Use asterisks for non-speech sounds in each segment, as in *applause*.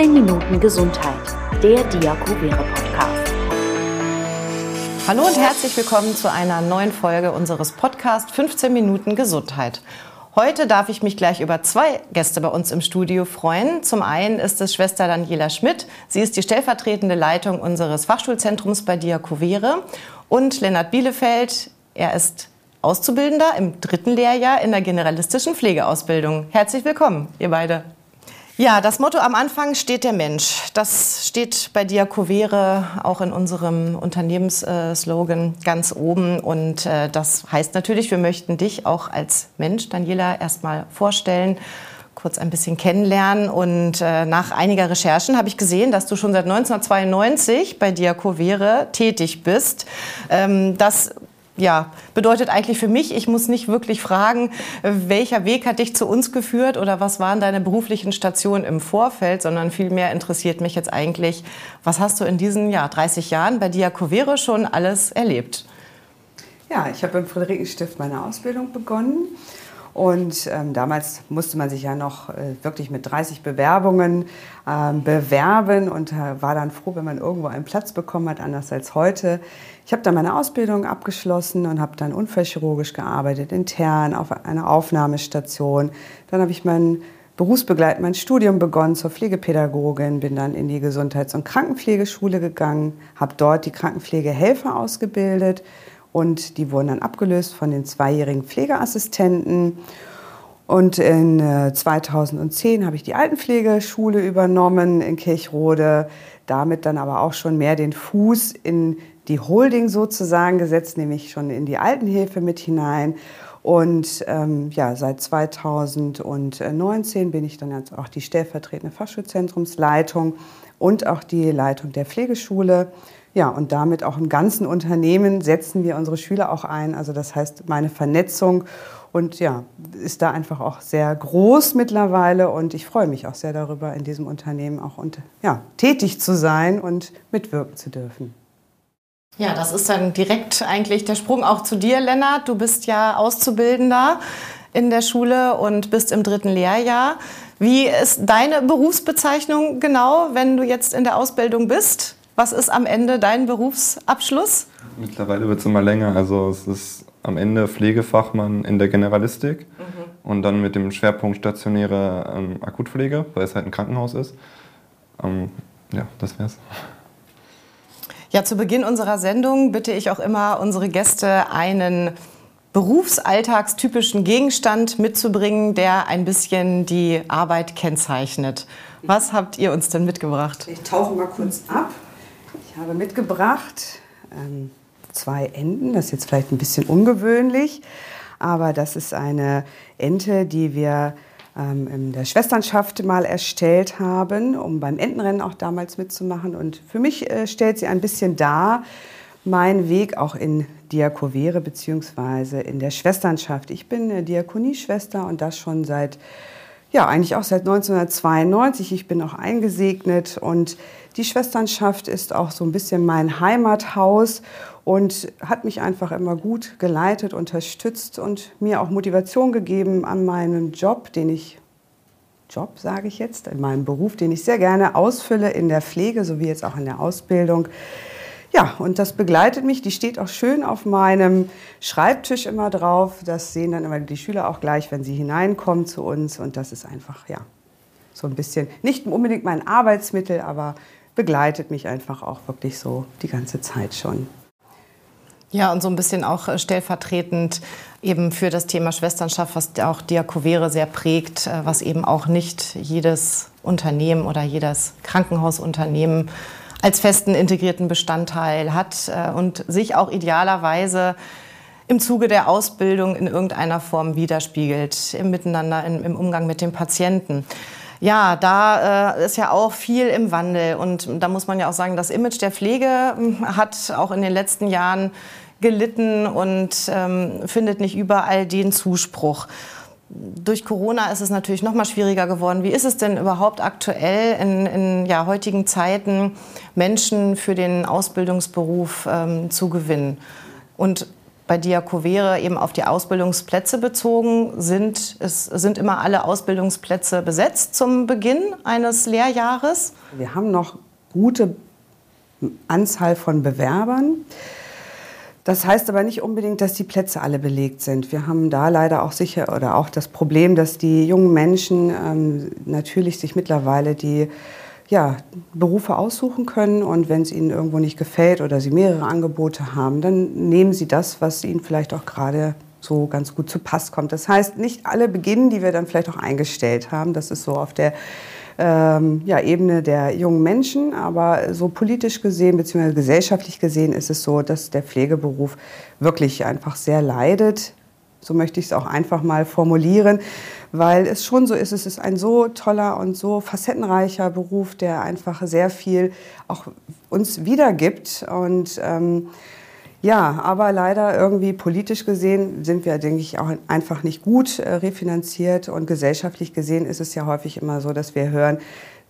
15 Minuten Gesundheit, der Diakovere Podcast. Hallo und herzlich willkommen zu einer neuen Folge unseres Podcasts 15 Minuten Gesundheit. Heute darf ich mich gleich über zwei Gäste bei uns im Studio freuen. Zum einen ist es Schwester Daniela Schmidt. Sie ist die stellvertretende Leitung unseres Fachschulzentrums bei Diakovere. Und Lennart Bielefeld. Er ist Auszubildender im dritten Lehrjahr in der generalistischen Pflegeausbildung. Herzlich willkommen, ihr beide. Ja, das Motto am Anfang steht der Mensch. Das steht bei Diakovere auch in unserem Unternehmensslogan ganz oben. Und äh, das heißt natürlich, wir möchten dich auch als Mensch, Daniela, erstmal vorstellen kurz ein bisschen kennenlernen. Und äh, nach einiger Recherchen habe ich gesehen, dass du schon seit 1992 bei Diakovere tätig bist. Ähm, das ja, bedeutet eigentlich für mich, ich muss nicht wirklich fragen, welcher Weg hat dich zu uns geführt oder was waren deine beruflichen Stationen im Vorfeld, sondern vielmehr interessiert mich jetzt eigentlich, was hast du in diesen ja, 30 Jahren bei Diakovere schon alles erlebt? Ja, ich habe im Friederikenstift meine Ausbildung begonnen. Und ähm, damals musste man sich ja noch äh, wirklich mit 30 Bewerbungen ähm, bewerben und äh, war dann froh, wenn man irgendwo einen Platz bekommen hat, anders als heute. Ich habe dann meine Ausbildung abgeschlossen und habe dann unfallchirurgisch gearbeitet, intern auf einer Aufnahmestation. Dann habe ich mein berufsbegleitend mein Studium begonnen zur Pflegepädagogin, bin dann in die Gesundheits- und Krankenpflegeschule gegangen, habe dort die Krankenpflegehelfer ausgebildet und die wurden dann abgelöst von den zweijährigen Pflegeassistenten. Und in 2010 äh, habe ich die Altenpflegeschule übernommen in Kirchrode, damit dann aber auch schon mehr den Fuß in die Holding sozusagen gesetzt, nämlich schon in die Altenhilfe mit hinein. Und ähm, ja, seit 2019 bin ich dann auch die stellvertretende Fachschulzentrumsleitung und auch die Leitung der Pflegeschule. Ja, und damit auch im ganzen Unternehmen setzen wir unsere Schüler auch ein. Also das heißt, meine Vernetzung und ja, ist da einfach auch sehr groß mittlerweile und ich freue mich auch sehr darüber, in diesem Unternehmen auch und, ja, tätig zu sein und mitwirken zu dürfen. Ja, das ist dann direkt eigentlich der Sprung auch zu dir, Lennart. Du bist ja Auszubildender in der Schule und bist im dritten Lehrjahr. Wie ist deine Berufsbezeichnung genau, wenn du jetzt in der Ausbildung bist? Was ist am Ende dein Berufsabschluss? Mittlerweile wird es immer länger. Also es ist am Ende Pflegefachmann in der Generalistik mhm. und dann mit dem Schwerpunkt stationäre ähm, Akutpflege, weil es halt ein Krankenhaus ist. Ähm, ja, das wär's. Ja, zu Beginn unserer Sendung bitte ich auch immer unsere Gäste einen berufsalltagstypischen Gegenstand mitzubringen, der ein bisschen die Arbeit kennzeichnet. Was habt ihr uns denn mitgebracht? Ich tauche mal kurz ab. Ich habe mitgebracht ähm, zwei Enten. Das ist jetzt vielleicht ein bisschen ungewöhnlich, aber das ist eine Ente, die wir ähm, in der Schwesternschaft mal erstellt haben, um beim Entenrennen auch damals mitzumachen. Und für mich äh, stellt sie ein bisschen dar mein Weg auch in Diakovere bzw. in der Schwesternschaft. Ich bin Diakonieschwester und das schon seit, ja, eigentlich auch seit 1992. Ich bin auch eingesegnet und die Schwesternschaft ist auch so ein bisschen mein Heimathaus und hat mich einfach immer gut geleitet, unterstützt und mir auch Motivation gegeben an meinen Job, den ich Job sage ich jetzt, in meinem Beruf, den ich sehr gerne ausfülle in der Pflege sowie jetzt auch in der Ausbildung. Ja, und das begleitet mich. Die steht auch schön auf meinem Schreibtisch immer drauf. Das sehen dann immer die Schüler auch gleich, wenn sie hineinkommen zu uns. Und das ist einfach, ja, so ein bisschen, nicht unbedingt mein Arbeitsmittel, aber begleitet mich einfach auch wirklich so die ganze Zeit schon. Ja, und so ein bisschen auch äh, stellvertretend eben für das Thema Schwesternschaft, was auch Diakovere sehr prägt, äh, was eben auch nicht jedes Unternehmen oder jedes Krankenhausunternehmen als festen integrierten Bestandteil hat äh, und sich auch idealerweise im Zuge der Ausbildung in irgendeiner Form widerspiegelt, im Miteinander, im Umgang mit dem Patienten. Ja, da äh, ist ja auch viel im Wandel. Und da muss man ja auch sagen, das Image der Pflege hm, hat auch in den letzten Jahren gelitten und ähm, findet nicht überall den Zuspruch. Durch Corona ist es natürlich noch mal schwieriger geworden. Wie ist es denn überhaupt aktuell in, in ja, heutigen Zeiten, Menschen für den Ausbildungsberuf ähm, zu gewinnen? Und bei Diakovere eben auf die Ausbildungsplätze bezogen sind. Es sind immer alle Ausbildungsplätze besetzt zum Beginn eines Lehrjahres. Wir haben noch gute Anzahl von Bewerbern. Das heißt aber nicht unbedingt, dass die Plätze alle belegt sind. Wir haben da leider auch sicher oder auch das Problem, dass die jungen Menschen ähm, natürlich sich mittlerweile die ja, Berufe aussuchen können und wenn es ihnen irgendwo nicht gefällt oder sie mehrere Angebote haben, dann nehmen sie das, was ihnen vielleicht auch gerade so ganz gut zu Pass kommt. Das heißt, nicht alle beginnen, die wir dann vielleicht auch eingestellt haben. Das ist so auf der ähm, ja, Ebene der jungen Menschen, aber so politisch gesehen bzw. gesellschaftlich gesehen ist es so, dass der Pflegeberuf wirklich einfach sehr leidet. So möchte ich es auch einfach mal formulieren weil es schon so ist, es ist ein so toller und so facettenreicher Beruf, der einfach sehr viel auch uns wiedergibt und ähm, ja, aber leider irgendwie politisch gesehen sind wir, denke ich, auch einfach nicht gut äh, refinanziert und gesellschaftlich gesehen ist es ja häufig immer so, dass wir hören,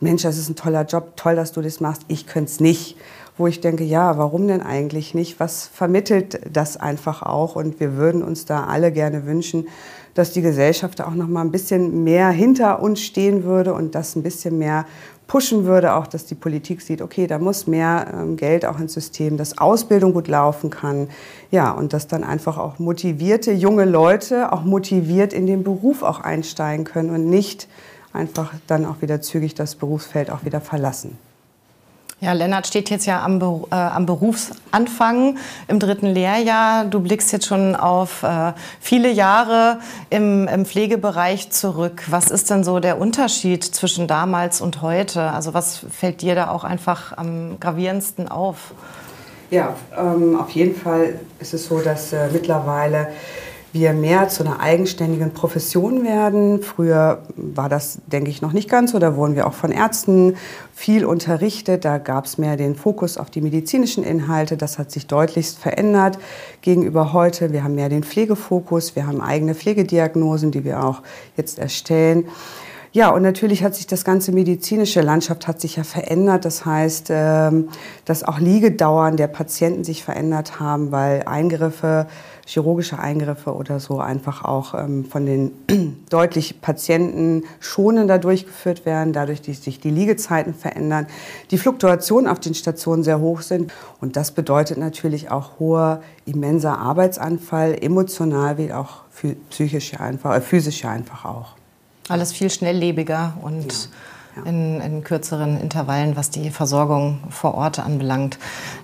Mensch, das ist ein toller Job, toll, dass du das machst, ich könnte es nicht. Wo ich denke, ja, warum denn eigentlich nicht? Was vermittelt das einfach auch? Und wir würden uns da alle gerne wünschen, dass die Gesellschaft auch noch mal ein bisschen mehr hinter uns stehen würde und das ein bisschen mehr pushen würde, auch dass die Politik sieht, okay, da muss mehr ähm, Geld auch ins System, dass Ausbildung gut laufen kann. Ja, und dass dann einfach auch motivierte junge Leute auch motiviert in den Beruf auch einsteigen können und nicht einfach dann auch wieder zügig das Berufsfeld auch wieder verlassen. Ja, Lennart steht jetzt ja am, äh, am, Berufsanfang im dritten Lehrjahr. Du blickst jetzt schon auf äh, viele Jahre im, im, Pflegebereich zurück. Was ist denn so der Unterschied zwischen damals und heute? Also was fällt dir da auch einfach am gravierendsten auf? Ja, ähm, auf jeden Fall ist es so, dass äh, mittlerweile wir mehr zu einer eigenständigen Profession werden. Früher war das, denke ich, noch nicht ganz so. Da wurden wir auch von Ärzten viel unterrichtet. Da gab es mehr den Fokus auf die medizinischen Inhalte. Das hat sich deutlichst verändert gegenüber heute. Wir haben mehr den Pflegefokus. Wir haben eigene Pflegediagnosen, die wir auch jetzt erstellen. Ja, und natürlich hat sich das ganze medizinische Landschaft hat sich ja verändert. Das heißt, ähm, dass auch Liegedauern der Patienten sich verändert haben, weil Eingriffe chirurgische Eingriffe oder so einfach auch ähm, von den *clears throat* deutlich Patienten schonender durchgeführt werden, dadurch, dass sich die Liegezeiten verändern, die Fluktuationen auf den Stationen sehr hoch sind. Und das bedeutet natürlich auch hoher, immenser Arbeitsanfall, emotional wie auch psychisch einfach, äh, physisch einfach auch. Alles viel schnelllebiger und ja in, in, kürzeren Intervallen, was die Versorgung vor Ort anbelangt.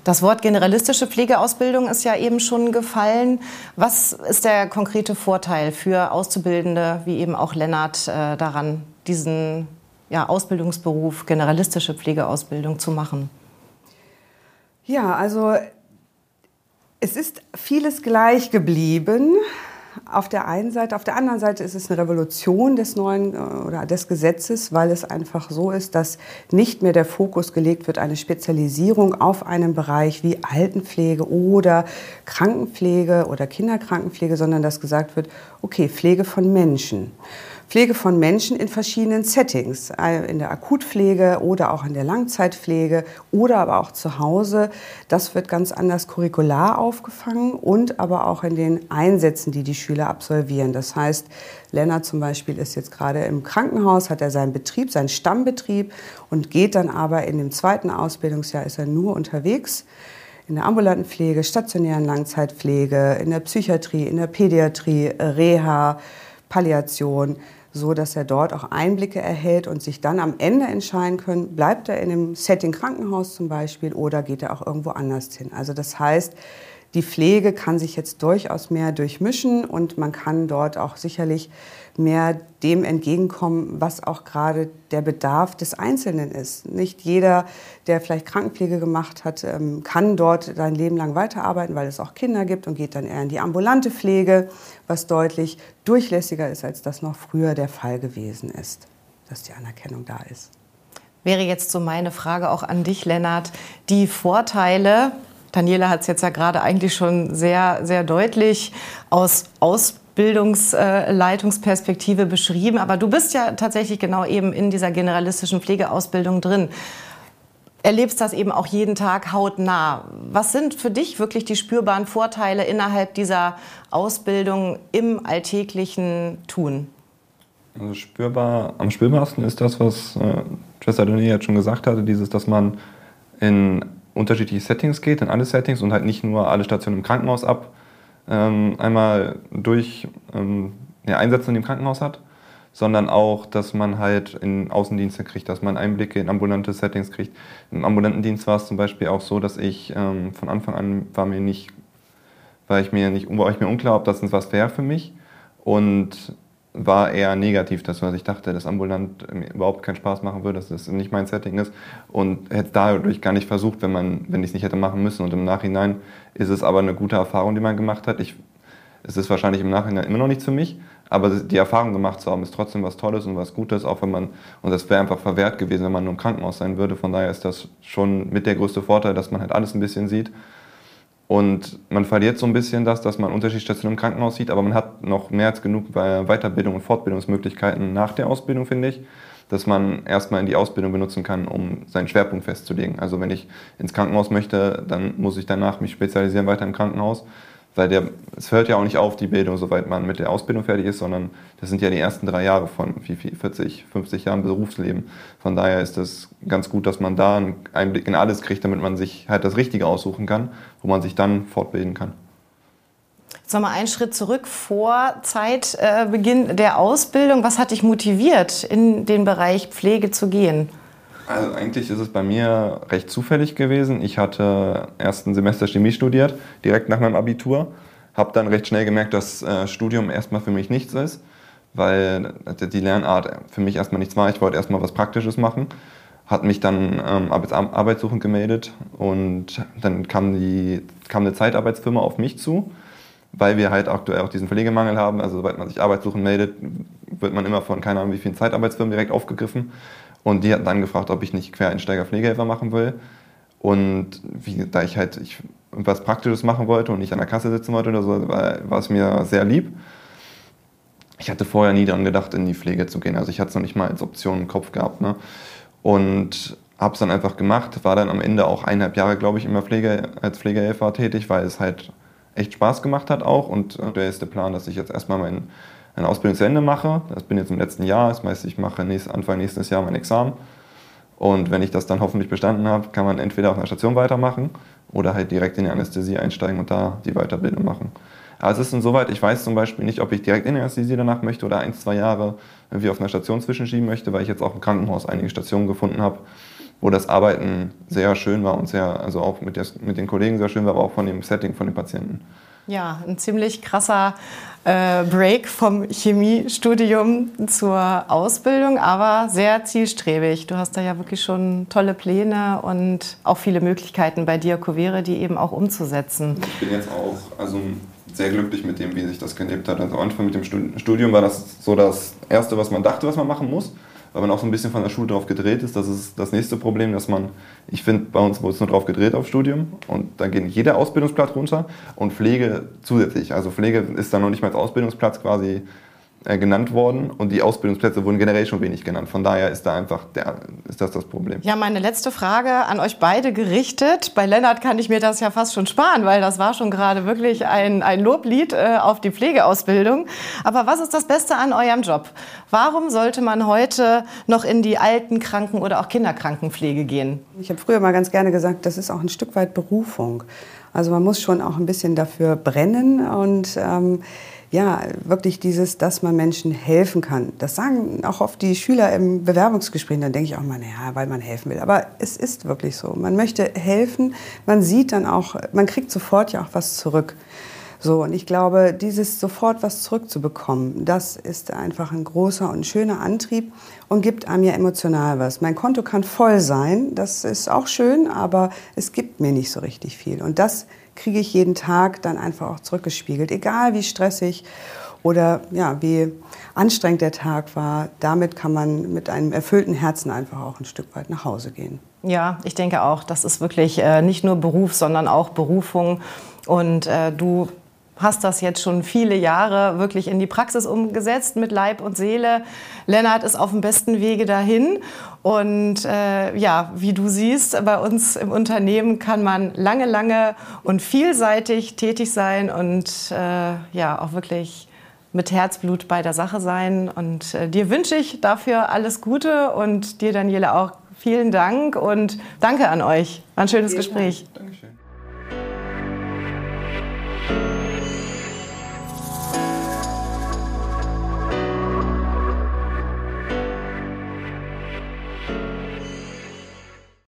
Das Wort generalistische Pflegeausbildung ist ja eben schon gefallen. Was ist der konkrete Vorteil für Auszubildende, wie eben auch Lennart, äh, daran, diesen ja, Ausbildungsberuf, generalistische Pflegeausbildung zu machen? Ja, also es ist vieles gleich geblieben auf der einen Seite. Auf der anderen Seite ist es eine Revolution des neuen äh, oder des Gesetzes, weil es einfach so ist, dass nicht mehr der Fokus gelegt wird, eine Spezialisierung auf einen Bereich wie Altenpflege oder Krankenpflege oder Kinderkrankenpflege, sondern dass gesagt wird, okay, Pflege von Menschen. Pflege von Menschen in verschiedenen Settings, äh, in der Akutpflege oder auch in der Langzeitpflege oder aber auch zu Hause. Das wird ganz anders curricular aufgefangen und aber auch in den Einsätzen, die die Schüler absolvieren. Das heißt, Lennart zum Beispiel ist jetzt gerade im Krankenhaus, hat er seinen Betrieb, seinen Stammbetrieb und geht dann aber in dem zweiten Ausbildungsjahr ist er nur unterwegs in der ambulanten Pflege, stationären Langzeitpflege, in der Psychiatrie, in der Pädiatrie, Reha, Palliation so dass er dort auch Einblicke erhält und sich dann am Ende entscheiden können, bleibt er in einem Setting Krankenhaus zum Beispiel oder geht er auch irgendwo anders hin. Also das heißt, die Pflege kann sich jetzt durchaus mehr durchmischen und man kann dort auch sicherlich mehr dem entgegenkommen, was auch gerade der Bedarf des Einzelnen ist. Nicht jeder, der vielleicht Krankenpflege gemacht hat, ähm, kann dort sein Leben lang weiterarbeiten, weil es auch Kinder gibt und geht dann eher in die ambulante Pflege, was deutlich durchlässiger ist, als das noch früher der Fall gewesen ist, dass die Anerkennung da ist. Wäre jetzt so meine Frage auch an dich, Lennart. Die Vorteile Daniela hat es jetzt ja gerade eigentlich schon sehr, sehr deutlich aus Ausbildungsleitungsperspektive beschrieben. Aber du bist ja tatsächlich genau eben in dieser generalistischen Pflegeausbildung drin. erlebst das eben auch jeden Tag hautnah. Was sind für dich wirklich die spürbaren Vorteile innerhalb dieser Ausbildung im alltäglichen Tun? Also spürbar, am spürbarsten ist das, was äh, Schwester Daniela jetzt schon gesagt hatte, dieses, dass man in unterschiedliche Settings geht, in alle Settings und halt nicht nur alle Stationen im Krankenhaus ab ähm, einmal durch ähm, ja, Einsätze in dem Krankenhaus hat, sondern auch, dass man halt in Außendienste kriegt, dass man Einblicke in ambulante Settings kriegt. Im ambulanten Dienst war es zum Beispiel auch so, dass ich ähm, von Anfang an war mir nicht, war ich mir nicht, war ich mir unklar, ob das was wäre für mich und war eher negativ, dass ich dachte, dass ambulant mir überhaupt keinen Spaß machen würde, dass das nicht mein Setting ist und hätte dadurch gar nicht versucht, wenn man, wenn ich es nicht hätte machen müssen. Und im Nachhinein ist es aber eine gute Erfahrung, die man gemacht hat. Ich, es ist wahrscheinlich im Nachhinein immer noch nichts für mich, aber die Erfahrung gemacht zu haben, ist trotzdem was Tolles und was Gutes, auch wenn man, und das wäre einfach verwehrt gewesen, wenn man nur im Krankenhaus sein würde. Von daher ist das schon mit der größte Vorteil, dass man halt alles ein bisschen sieht. Und man verliert so ein bisschen das, dass man Unterschiedsstationen im Krankenhaus sieht, aber man hat noch mehr als genug Weiterbildung und Fortbildungsmöglichkeiten nach der Ausbildung, finde ich, dass man erstmal in die Ausbildung benutzen kann, um seinen Schwerpunkt festzulegen. Also wenn ich ins Krankenhaus möchte, dann muss ich danach mich spezialisieren weiter im Krankenhaus weil der, es hört ja auch nicht auf, die Bildung, soweit man mit der Ausbildung fertig ist, sondern das sind ja die ersten drei Jahre von wie viel, 40, 50 Jahren Berufsleben. Von daher ist es ganz gut, dass man da einen Einblick in alles kriegt, damit man sich halt das Richtige aussuchen kann, wo man sich dann fortbilden kann. Jetzt nochmal einen Schritt zurück vor Zeitbeginn äh, der Ausbildung. Was hat dich motiviert, in den Bereich Pflege zu gehen? Also eigentlich ist es bei mir recht zufällig gewesen. Ich hatte erst ein Semester Chemie studiert, direkt nach meinem Abitur. Habe dann recht schnell gemerkt, dass äh, Studium erstmal für mich nichts ist, weil die Lernart für mich erstmal nichts war. Ich wollte erstmal was Praktisches machen. Hat mich dann ähm, Arbeitssuchend gemeldet und dann kam, die, kam eine Zeitarbeitsfirma auf mich zu, weil wir halt aktuell auch diesen Pflegemangel haben. Also sobald man sich arbeitssuchend meldet, wird man immer von keine Ahnung wie vielen Zeitarbeitsfirmen direkt aufgegriffen. Und die hatten dann gefragt, ob ich nicht Quereinsteiger Pflegehelfer machen will. Und wie, da ich halt ich was Praktisches machen wollte und nicht an der Kasse sitzen wollte oder so, war, war es mir sehr lieb. Ich hatte vorher nie daran gedacht, in die Pflege zu gehen. Also ich hatte es noch nicht mal als Option im Kopf gehabt. Ne? Und habe es dann einfach gemacht, war dann am Ende auch eineinhalb Jahre, glaube ich, immer Pflege, als Pflegehelfer tätig, weil es halt echt Spaß gemacht hat auch. Und der ist der Plan, dass ich jetzt erstmal meinen eine Ausbildung zu Ende mache. Das bin jetzt im letzten Jahr. Das heißt, ich mache nächst, Anfang nächstes Jahr mein Examen. Und wenn ich das dann hoffentlich bestanden habe, kann man entweder auf einer Station weitermachen oder halt direkt in die Anästhesie einsteigen und da die Weiterbildung machen. Aber es ist insoweit, ich weiß zum Beispiel nicht, ob ich direkt in die Anästhesie danach möchte oder ein, zwei Jahre wie auf einer Station zwischenschieben möchte, weil ich jetzt auch im Krankenhaus einige Stationen gefunden habe, wo das Arbeiten sehr schön war und sehr, also auch mit, der, mit den Kollegen sehr schön war, aber auch von dem Setting von den Patienten. Ja, ein ziemlich krasser äh, Break vom Chemiestudium zur Ausbildung, aber sehr zielstrebig. Du hast da ja wirklich schon tolle Pläne und auch viele Möglichkeiten bei Diakovere, die eben auch umzusetzen. Ich bin jetzt auch also sehr glücklich mit dem, wie sich das gelebt hat. Also am Anfang mit dem Studium war das so das Erste, was man dachte, was man machen muss weil man auch so ein bisschen von der Schule drauf gedreht ist. Das ist das nächste Problem, dass man, ich finde, bei uns wurde es nur drauf gedreht auf Studium und dann geht jeder Ausbildungsplatz runter und Pflege zusätzlich. Also Pflege ist dann noch nicht mal als Ausbildungsplatz quasi äh, genannt worden und die Ausbildungsplätze wurden generell schon wenig genannt. Von daher ist da einfach der, ist das das Problem. Ja, meine letzte Frage an euch beide gerichtet. Bei Lennart kann ich mir das ja fast schon sparen, weil das war schon gerade wirklich ein, ein Loblied äh, auf die Pflegeausbildung. Aber was ist das Beste an eurem Job? Warum sollte man heute noch in die alten Kranken- oder auch Kinderkrankenpflege gehen? Ich habe früher mal ganz gerne gesagt, das ist auch ein Stück weit Berufung. Also man muss schon auch ein bisschen dafür brennen und ähm, ja, wirklich dieses, dass man Menschen helfen kann. Das sagen auch oft die Schüler im Bewerbungsgespräch. Dann denke ich auch mal, naja, weil man helfen will. Aber es ist wirklich so. Man möchte helfen. Man sieht dann auch, man kriegt sofort ja auch was zurück. So, und ich glaube, dieses sofort was zurückzubekommen, das ist einfach ein großer und schöner Antrieb und gibt einem ja emotional was. Mein Konto kann voll sein, das ist auch schön, aber es gibt mir nicht so richtig viel. Und das kriege ich jeden Tag dann einfach auch zurückgespiegelt. Egal wie stressig oder ja, wie anstrengend der Tag war, damit kann man mit einem erfüllten Herzen einfach auch ein Stück weit nach Hause gehen. Ja, ich denke auch, das ist wirklich äh, nicht nur Beruf, sondern auch Berufung. Und äh, du hast das jetzt schon viele Jahre wirklich in die Praxis umgesetzt mit Leib und Seele. Lennart ist auf dem besten Wege dahin. Und äh, ja, wie du siehst, bei uns im Unternehmen kann man lange, lange und vielseitig tätig sein und äh, ja, auch wirklich mit Herzblut bei der Sache sein. Und äh, dir wünsche ich dafür alles Gute und dir, Daniele, auch vielen Dank und danke an euch. War ein schönes Gespräch. Dank. Dankeschön.